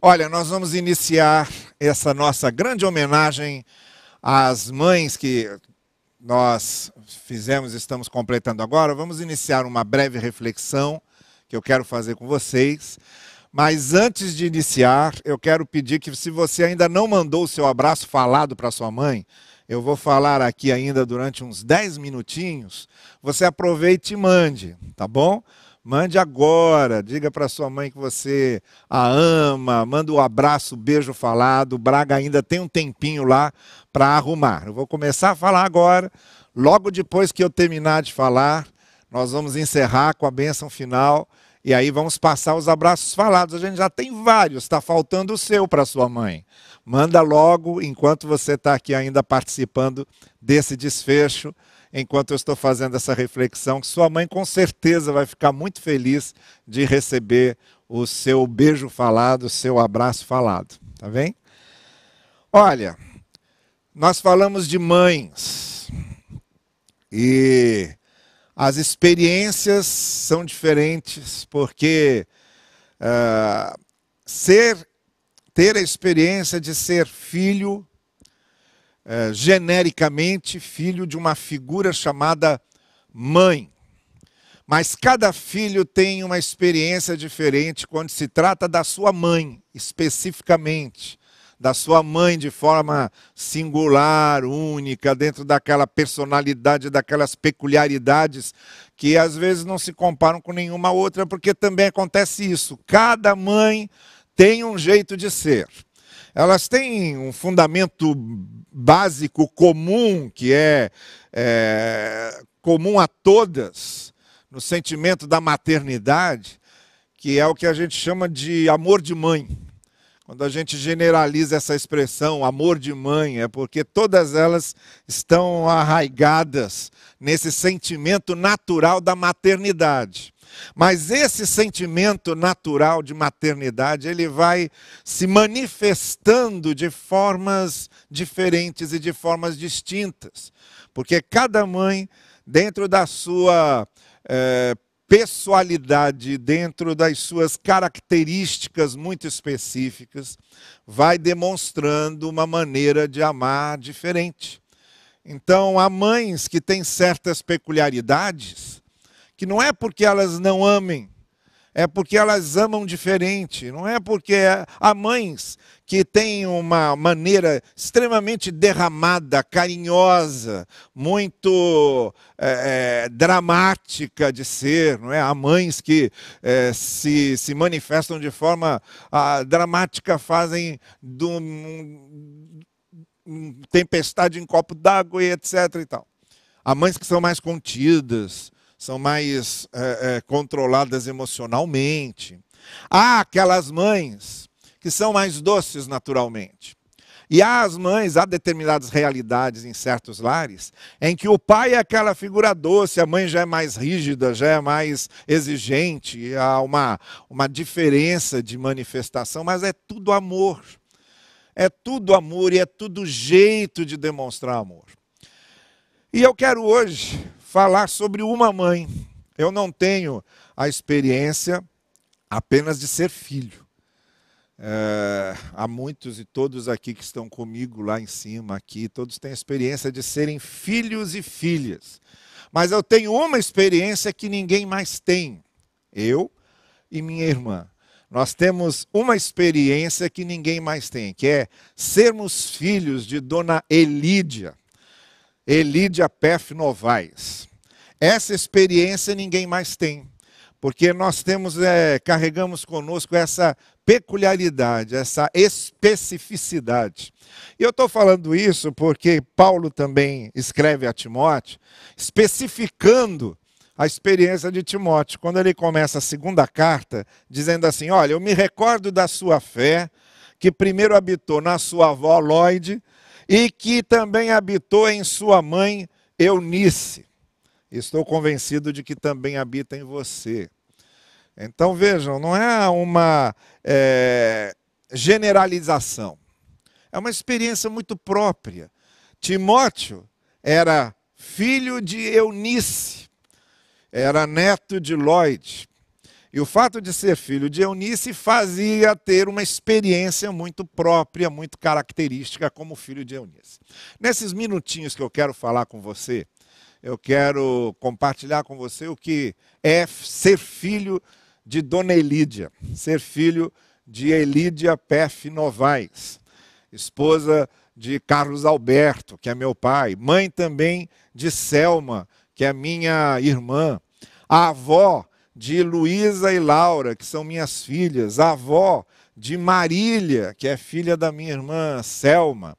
Olha, nós vamos iniciar essa nossa grande homenagem às mães que nós fizemos, estamos completando agora. Vamos iniciar uma breve reflexão que eu quero fazer com vocês. Mas antes de iniciar, eu quero pedir que, se você ainda não mandou o seu abraço falado para sua mãe, eu vou falar aqui ainda durante uns 10 minutinhos. Você aproveite e mande, tá bom? Mande agora, diga para sua mãe que você a ama, manda um abraço, um beijo falado. O Braga ainda tem um tempinho lá para arrumar. Eu vou começar a falar agora. Logo depois que eu terminar de falar, nós vamos encerrar com a bênção final e aí vamos passar os abraços falados. A gente já tem vários, está faltando o seu para sua mãe. Manda logo enquanto você está aqui ainda participando desse desfecho enquanto eu estou fazendo essa reflexão, que sua mãe com certeza vai ficar muito feliz de receber o seu beijo falado, o seu abraço falado. Tá bem? Olha, nós falamos de mães e as experiências são diferentes porque uh, ser ter a experiência de ser filho é, genericamente filho de uma figura chamada mãe. Mas cada filho tem uma experiência diferente quando se trata da sua mãe, especificamente. Da sua mãe de forma singular, única, dentro daquela personalidade, daquelas peculiaridades que às vezes não se comparam com nenhuma outra, porque também acontece isso. Cada mãe tem um jeito de ser elas têm um fundamento básico comum, que é, é comum a todas, no sentimento da maternidade, que é o que a gente chama de amor de mãe. Quando a gente generaliza essa expressão, amor de mãe, é porque todas elas estão arraigadas nesse sentimento natural da maternidade. Mas esse sentimento natural de maternidade, ele vai se manifestando de formas diferentes e de formas distintas. Porque cada mãe, dentro da sua é, pessoalidade, dentro das suas características muito específicas, vai demonstrando uma maneira de amar diferente. Então, há mães que têm certas peculiaridades que não é porque elas não amem, é porque elas amam diferente. Não é porque há mães que têm uma maneira extremamente derramada, carinhosa, muito é, é, dramática de ser. Não é? Há mães que é, se, se manifestam de forma a, dramática, fazem do, um, tempestade em copo d'água e etc. E tal. Há mães que são mais contidas, são mais é, é, controladas emocionalmente. Há aquelas mães que são mais doces naturalmente. E há as mães, há determinadas realidades em certos lares, em que o pai é aquela figura doce, a mãe já é mais rígida, já é mais exigente, há uma, uma diferença de manifestação, mas é tudo amor. É tudo amor e é tudo jeito de demonstrar amor. E eu quero hoje falar sobre uma mãe. Eu não tenho a experiência apenas de ser filho. É, há muitos e todos aqui que estão comigo lá em cima, aqui, todos têm a experiência de serem filhos e filhas. Mas eu tenho uma experiência que ninguém mais tem. Eu e minha irmã. Nós temos uma experiência que ninguém mais tem, que é sermos filhos de Dona Elídia. Elídia Pef Novaes. Essa experiência ninguém mais tem, porque nós temos, é, carregamos conosco essa peculiaridade, essa especificidade. E eu estou falando isso porque Paulo também escreve a Timóteo, especificando a experiência de Timóteo, quando ele começa a segunda carta, dizendo assim: Olha, eu me recordo da sua fé, que primeiro habitou na sua avó Lloyd, e que também habitou em sua mãe Eunice. Estou convencido de que também habita em você. Então vejam, não é uma é, generalização, é uma experiência muito própria. Timóteo era filho de Eunice, era neto de Lloyd. E o fato de ser filho de Eunice fazia ter uma experiência muito própria, muito característica como filho de Eunice. Nesses minutinhos que eu quero falar com você, eu quero compartilhar com você o que é ser filho de Dona Elídia, ser filho de Elídia Pef Novaes, esposa de Carlos Alberto, que é meu pai, mãe também de Selma, que é minha irmã, a avó de Luísa e Laura, que são minhas filhas, a avó de Marília, que é filha da minha irmã Selma,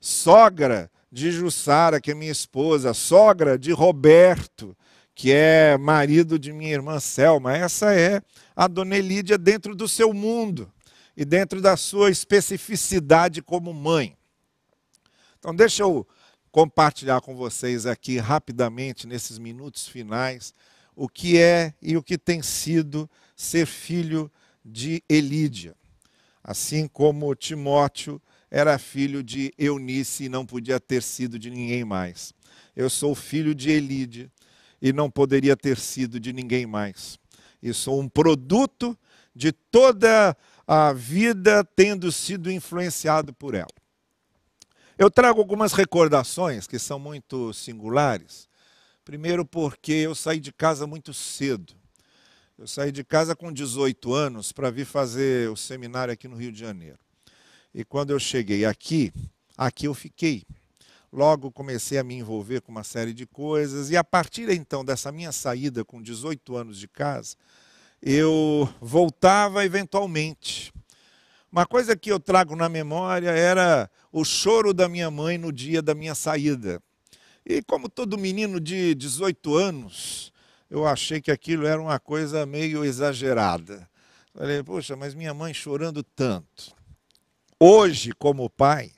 sogra de Jussara, que é minha esposa, sogra de Roberto, que é marido de minha irmã Selma. Essa é a Dona Elídia dentro do seu mundo e dentro da sua especificidade como mãe. Então, deixa eu compartilhar com vocês aqui rapidamente, nesses minutos finais, o que é e o que tem sido ser filho de Elídia. Assim como Timóteo era filho de Eunice e não podia ter sido de ninguém mais. Eu sou filho de Elídia e não poderia ter sido de ninguém mais. E sou um produto de toda a vida tendo sido influenciado por ela. Eu trago algumas recordações que são muito singulares Primeiro, porque eu saí de casa muito cedo. Eu saí de casa com 18 anos para vir fazer o seminário aqui no Rio de Janeiro. E quando eu cheguei aqui, aqui eu fiquei. Logo comecei a me envolver com uma série de coisas, e a partir então dessa minha saída com 18 anos de casa, eu voltava eventualmente. Uma coisa que eu trago na memória era o choro da minha mãe no dia da minha saída. E como todo menino de 18 anos, eu achei que aquilo era uma coisa meio exagerada. Falei, poxa, mas minha mãe chorando tanto. Hoje, como pai,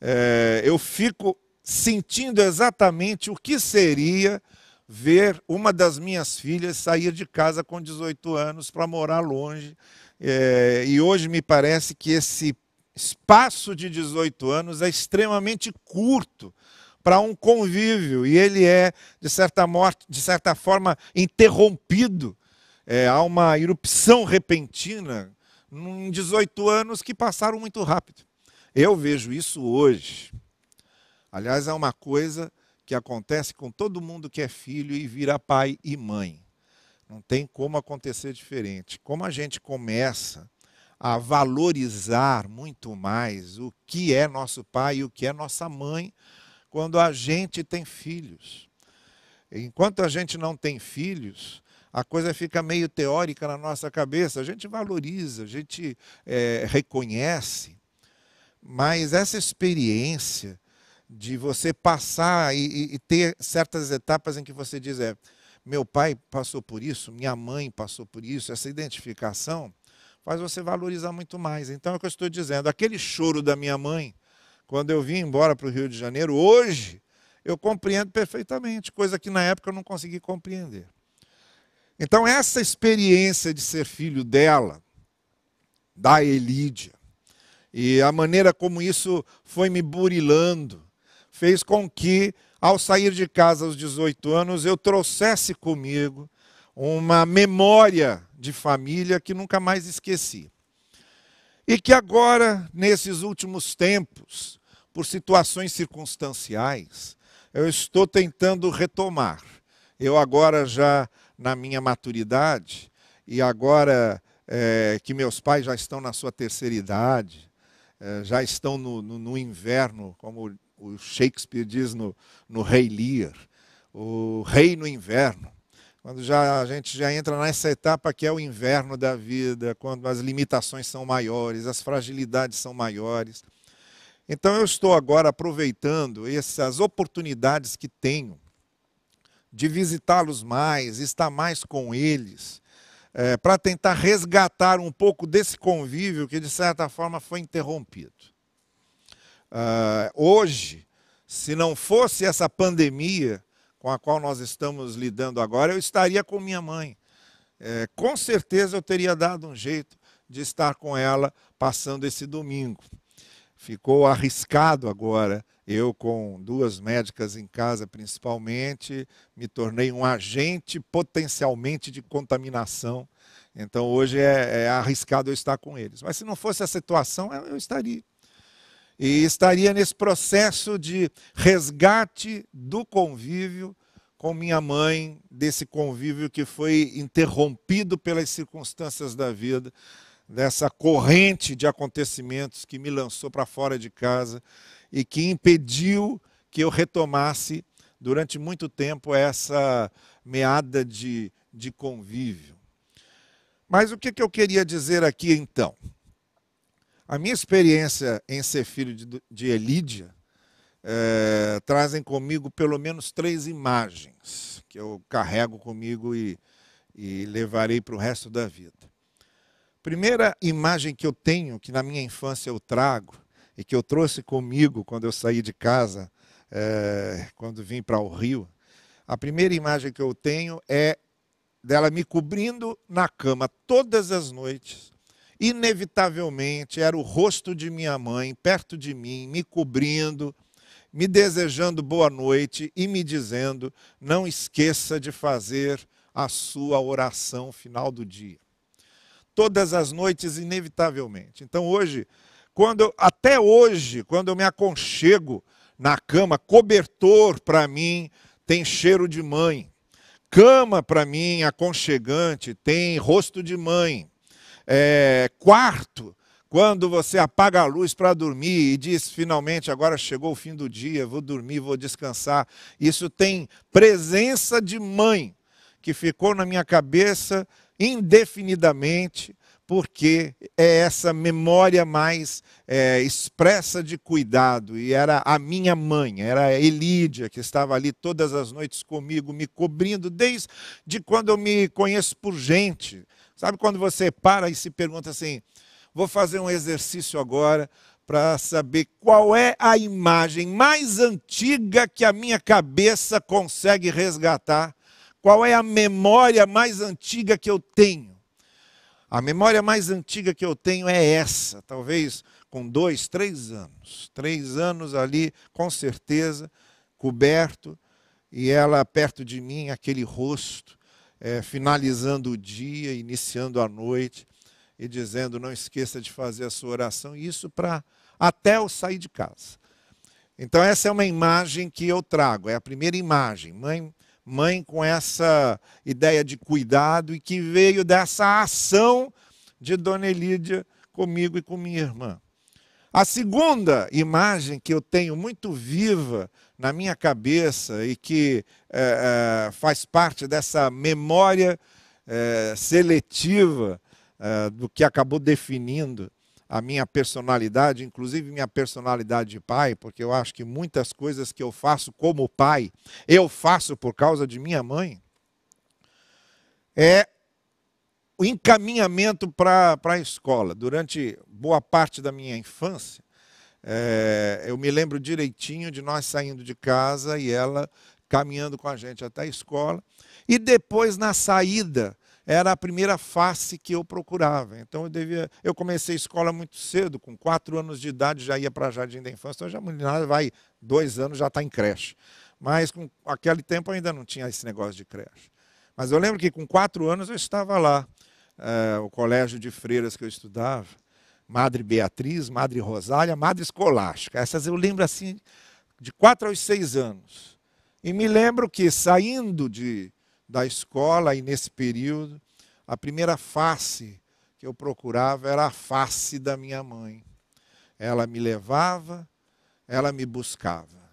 é, eu fico sentindo exatamente o que seria ver uma das minhas filhas sair de casa com 18 anos para morar longe. É, e hoje me parece que esse espaço de 18 anos é extremamente curto para um convívio e ele é, de certa, morte, de certa forma, interrompido. É, há uma erupção repentina em 18 anos que passaram muito rápido. Eu vejo isso hoje. Aliás, é uma coisa que acontece com todo mundo que é filho e vira pai e mãe. Não tem como acontecer diferente. Como a gente começa a valorizar muito mais o que é nosso pai e o que é nossa mãe, quando a gente tem filhos. Enquanto a gente não tem filhos, a coisa fica meio teórica na nossa cabeça. A gente valoriza, a gente é, reconhece, mas essa experiência de você passar e, e, ter certas etapas em que você diz: é, meu pai passou por isso, minha mãe passou por isso, essa identificação faz você valorizar muito mais. Então é o que eu estou dizendo. Aquele choro da minha mãe quando eu vim embora para o Rio de Janeiro, hoje eu compreendo perfeitamente, coisa que na época eu não consegui compreender. Então, essa experiência de ser filho dela, da Elídia, e a maneira como isso foi me burilando, fez com que, ao sair de casa aos 18 anos, eu trouxesse comigo uma memória de família que nunca mais esqueci. E que agora, nesses últimos tempos, por situações circunstanciais, eu estou tentando retomar. Eu agora já na minha maturidade e agora é, que meus pais já estão na sua terceira idade, é, já estão no, no, no, inverno, como o Shakespeare diz no, no Rei Lear, o rei no inverno. Quando já, a gente já entra nessa etapa que é o inverno da vida, quando as limitações são maiores, as fragilidades são maiores. Então eu estou agora aproveitando essas oportunidades que tenho de visitá-los mais, estar mais com eles, é, para tentar resgatar um pouco desse convívio que, de certa forma, foi interrompido. Uh, hoje, se não fosse essa pandemia com a qual nós estamos lidando agora, eu estaria com minha mãe. É, com certeza eu teria dado um jeito de estar com ela passando esse domingo. Ficou arriscado agora. Eu, com duas médicas em casa, principalmente, me tornei um agente potencialmente de contaminação Então hoje é, é arriscado eu estar com eles. Mas se não fosse a situação, eu estaria. E estaria nesse processo de resgate do convívio com minha mãe, desse convívio que foi interrompido pelas circunstâncias da vida, dessa corrente de acontecimentos que me lançou para fora de casa e que impediu que eu retomasse durante muito tempo essa meada de, de convívio. Mas o que, que eu queria dizer aqui então? A minha experiência em ser filho de, de Elídia é, trazem comigo pelo menos três imagens que eu carrego comigo e, e levarei para o resto da vida. Primeira imagem que eu tenho, que na minha infância eu trago, e que eu trouxe comigo quando eu saí de casa, é, quando vim para o Rio, a primeira imagem que eu tenho é dela me cobrindo na cama todas as noites. Inevitavelmente era o rosto de minha mãe perto de mim, me cobrindo, me desejando boa noite e me dizendo: não esqueça de fazer a sua oração final do dia. Todas as noites, inevitavelmente. Então, hoje, quando até hoje, quando eu me aconchego na cama, cobertor para mim tem cheiro de mãe. Cama para mim aconchegante tem rosto de mãe. É, quarto quando você apaga a luz para dormir e diz finalmente agora chegou o fim do dia, vou dormir, vou descansar, isso tem presença de mãe que ficou na minha cabeça indefinidamente, porque é essa memória mais é, expressa de cuidado. E era a minha mãe, era a Elídia, que estava ali todas as noites comigo, me cobrindo, desde quando eu me conheço por gente. Sabe quando você para e se pergunta assim: Vou fazer um exercício agora para saber qual é a imagem mais antiga que a minha cabeça consegue resgatar. Qual é a memória mais antiga que eu tenho? A memória mais antiga que eu tenho é essa, talvez com dois, três anos. Três anos ali, com certeza, coberto, e ela perto de mim, aquele rosto, é, finalizando o dia, iniciando a noite e dizendo: não esqueça de fazer a sua oração, isso para até eu sair de casa. Então, essa é uma imagem que eu trago, é a primeira imagem. Mãe, mãe com essa ideia de cuidado e que veio dessa ação de Dona Elídia comigo e com minha irmã. A segunda imagem que eu tenho muito viva na minha cabeça e que é, é, faz parte dessa memória é, seletiva uh, do que acabou definindo a minha personalidade, inclusive minha personalidade de pai, porque eu acho que muitas coisas que eu faço como pai, eu faço por causa de minha mãe, é o encaminhamento para a escola. Durante boa parte da minha infância, é, eu me lembro direitinho de nós saindo de casa e ela caminhando com a gente até a escola. E depois, na saída, era a primeira face que eu procurava. Então eu devia, eu comecei a escola muito cedo, com quatro anos de idade já ia para Jardim da Infância. Então já vai dois anos já está em creche. Mas com aquele tempo ainda não tinha esse negócio de creche. Mas eu lembro que com quatro anos eu estava lá, é, o colégio de freiras que eu estudava, Madre Beatriz, Madre Rosália, Madre Escolástica. Essas eu lembro assim de quatro aos seis anos. E me lembro que saindo de da escola e nesse período, a primeira face que eu procurava era a face da minha mãe. Ela me levava, ela me buscava,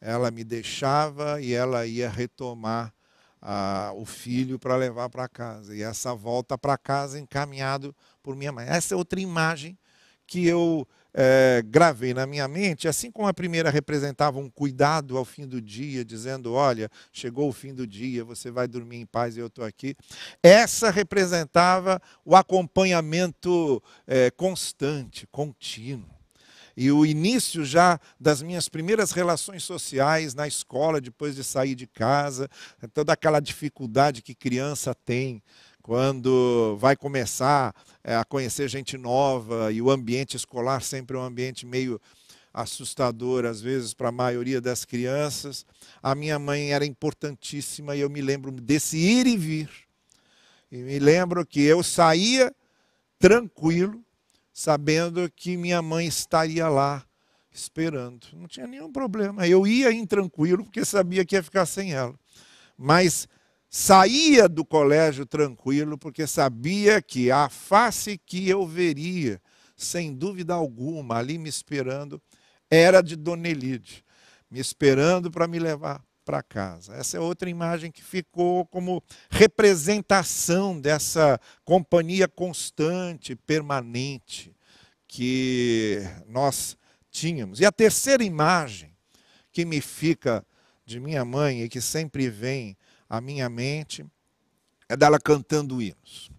ela me deixava e ela ia retomar ah, o filho para levar para casa. E essa volta para casa encaminhado por minha mãe. Essa é outra imagem que eu é, gravei na minha mente, assim como a primeira representava um cuidado ao fim do dia, dizendo: olha, chegou o fim do dia, você vai dormir em paz e eu estou aqui. Essa representava o acompanhamento é, constante, contínuo. E o início já das minhas primeiras relações sociais na escola, depois de sair de casa, toda aquela dificuldade que criança tem quando vai começar é, a conhecer gente nova e o ambiente escolar sempre é um ambiente meio assustador às vezes para a maioria das crianças. A minha mãe era importantíssima e eu me lembro desse ir e vir. E me lembro que eu saía tranquilo, sabendo que minha mãe estaria lá esperando. Não tinha nenhum problema. Eu ia intranquilo porque sabia que ia ficar sem ela. Mas saía do colégio tranquilo porque sabia que a face que eu veria, sem dúvida alguma, ali me esperando, era de Dona Elide, me esperando para me levar para casa. Essa é outra imagem que ficou como representação dessa companhia constante, permanente que nós tínhamos. E a terceira imagem que me fica de minha mãe e que sempre vem à minha mente é dela cantando hinos.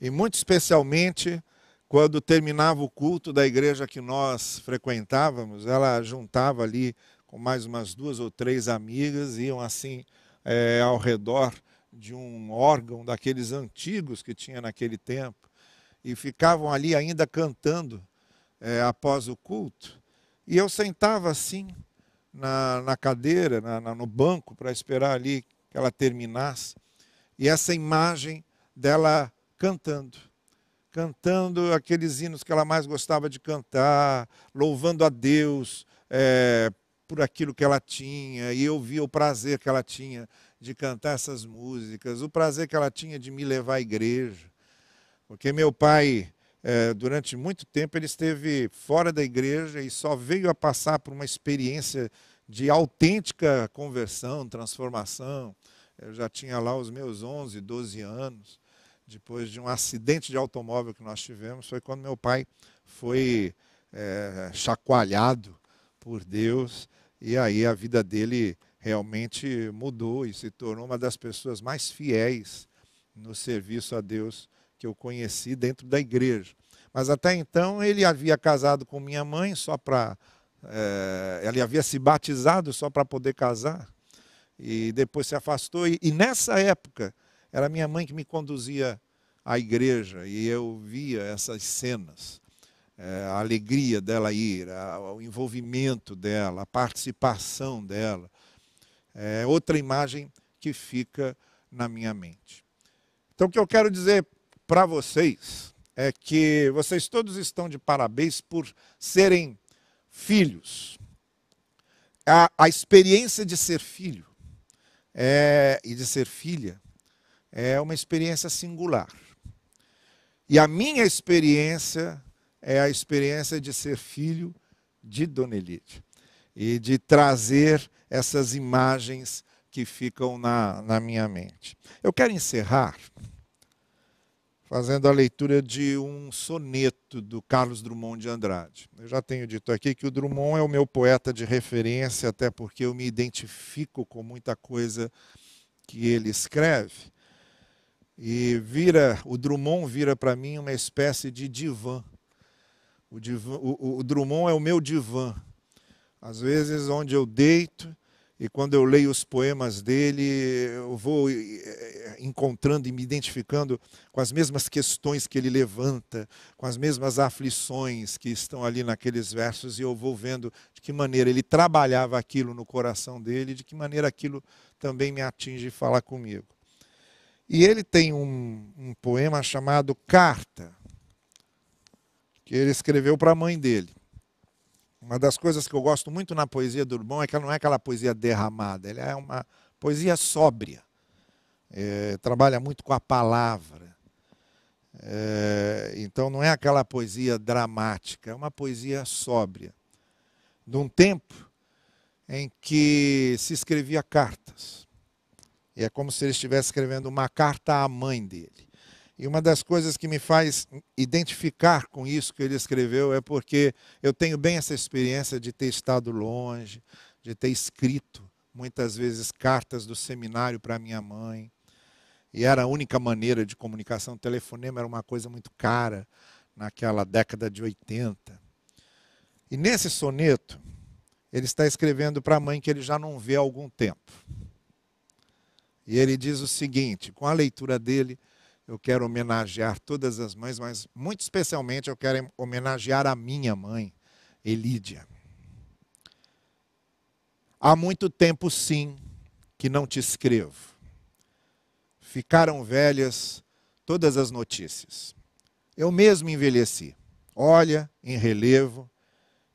E muito especialmente quando terminava o culto da igreja que nós frequentávamos, ela juntava ali com mais umas duas ou três amigas, iam assim é, ao redor de um órgão daqueles antigos que tinha naquele tempo, e ficavam ali ainda cantando é, após o culto. E eu sentava assim na, na cadeira, na, na, no banco, para esperar ali que ela terminasse. E essa imagem dela cantando, cantando aqueles hinos que ela mais gostava de cantar, louvando a Deus é, por aquilo que ela tinha, e eu via o prazer que ela tinha de cantar essas músicas, o prazer que ela tinha de me levar à igreja. Porque meu pai, é, durante muito tempo, ele esteve fora da igreja e só veio a passar por uma experiência de autêntica conversão, transformação. Eu já tinha lá os meus 11, 12 anos. Depois de um acidente de automóvel que nós tivemos, foi quando meu pai foi é, chacoalhado por Deus e aí a vida dele realmente mudou e se tornou uma das pessoas mais fiéis no serviço a Deus que eu conheci dentro da igreja. Mas até então ele havia casado com minha mãe só para. É, ele havia se batizado só para poder casar. E depois se afastou. E, e nessa época era minha mãe que me conduzia à igreja e eu via essas cenas é, a alegria dela ir, a, o envolvimento dela, a participação dela. É outra imagem que fica na minha mente. Então, o que eu quero dizer para vocês é que vocês todos estão de parabéns por serem filhos. A, a experiência de ser filho é, e de ser filha é uma experiência singular. E a minha experiência é a experiência de ser filho de Dona Elide e de trazer essas imagens que ficam na, na minha mente. Eu quero encerrar fazendo a leitura de um soneto do Carlos Drummond de Andrade. Eu já tenho dito aqui que o Drummond é o meu poeta de referência, até porque eu me identifico com muita coisa que ele escreve. E vira, o Drummond vira para mim uma espécie de divã o, divã, o, o Drummond é o meu divã. Às vezes, onde eu deito, e quando eu leio os poemas dele, eu vou eh, eh, encontrando e me identificando com as mesmas questões que ele levanta, com as mesmas aflições que estão ali naqueles versos, e eu vou vendo de que maneira ele trabalhava aquilo no coração dele, de que maneira aquilo também me atinge e fala comigo. E ele tem um, um poema chamado Carta que ele escreveu para a mãe dele. Uma das coisas que eu gosto muito na poesia do Urbão é que ela não é aquela poesia derramada, ela é uma poesia sóbria. É, trabalha muito com a palavra. É, então não é aquela poesia dramática, é uma poesia sóbria. De um tempo em que se escrevia cartas. E é como se ele estivesse escrevendo uma carta à mãe dele. E uma das coisas que me faz identificar com isso que ele escreveu é porque eu tenho bem essa experiência de ter estado longe, de ter escrito muitas vezes cartas do seminário para minha mãe. E era a única maneira de comunicação. O telefonema era uma coisa muito cara naquela década de 80. E nesse soneto, ele está escrevendo para a mãe que ele já não vê há algum tempo. E ele diz o seguinte: com a leitura dele, eu quero homenagear todas as mães, mas muito especialmente eu quero homenagear a minha mãe, Elídia. Há muito tempo, sim, que não te escrevo. ficaram velhas todas as notícias. Eu mesmo envelheci. Olha, em relevo,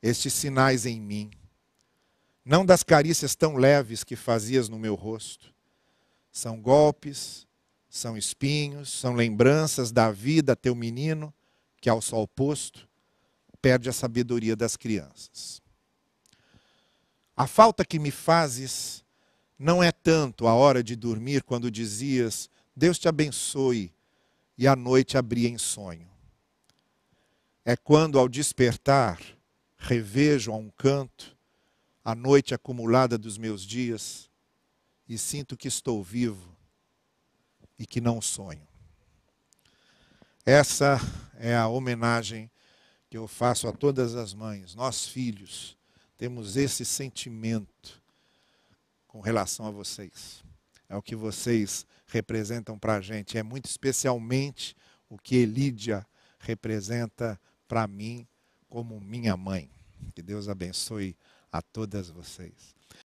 estes sinais em mim. Não das carícias tão leves que fazias no meu rosto. São golpes, são espinhos, são lembranças da vida teu menino, que ao sol posto perde a sabedoria das crianças. A falta que me fazes não é tanto a hora de dormir quando dizias: Deus te abençoe, e a noite abria em sonho. É quando, ao despertar, revejo a um canto a noite acumulada dos meus dias e sinto que estou vivo e que não sonho. Essa é a homenagem que eu faço a todas as mães. Nós, filhos, temos esse sentimento com relação a vocês. É o que vocês representam para a gente. É muito especialmente o que Elídia representa para mim como minha mãe. Que Deus abençoe a todas vocês.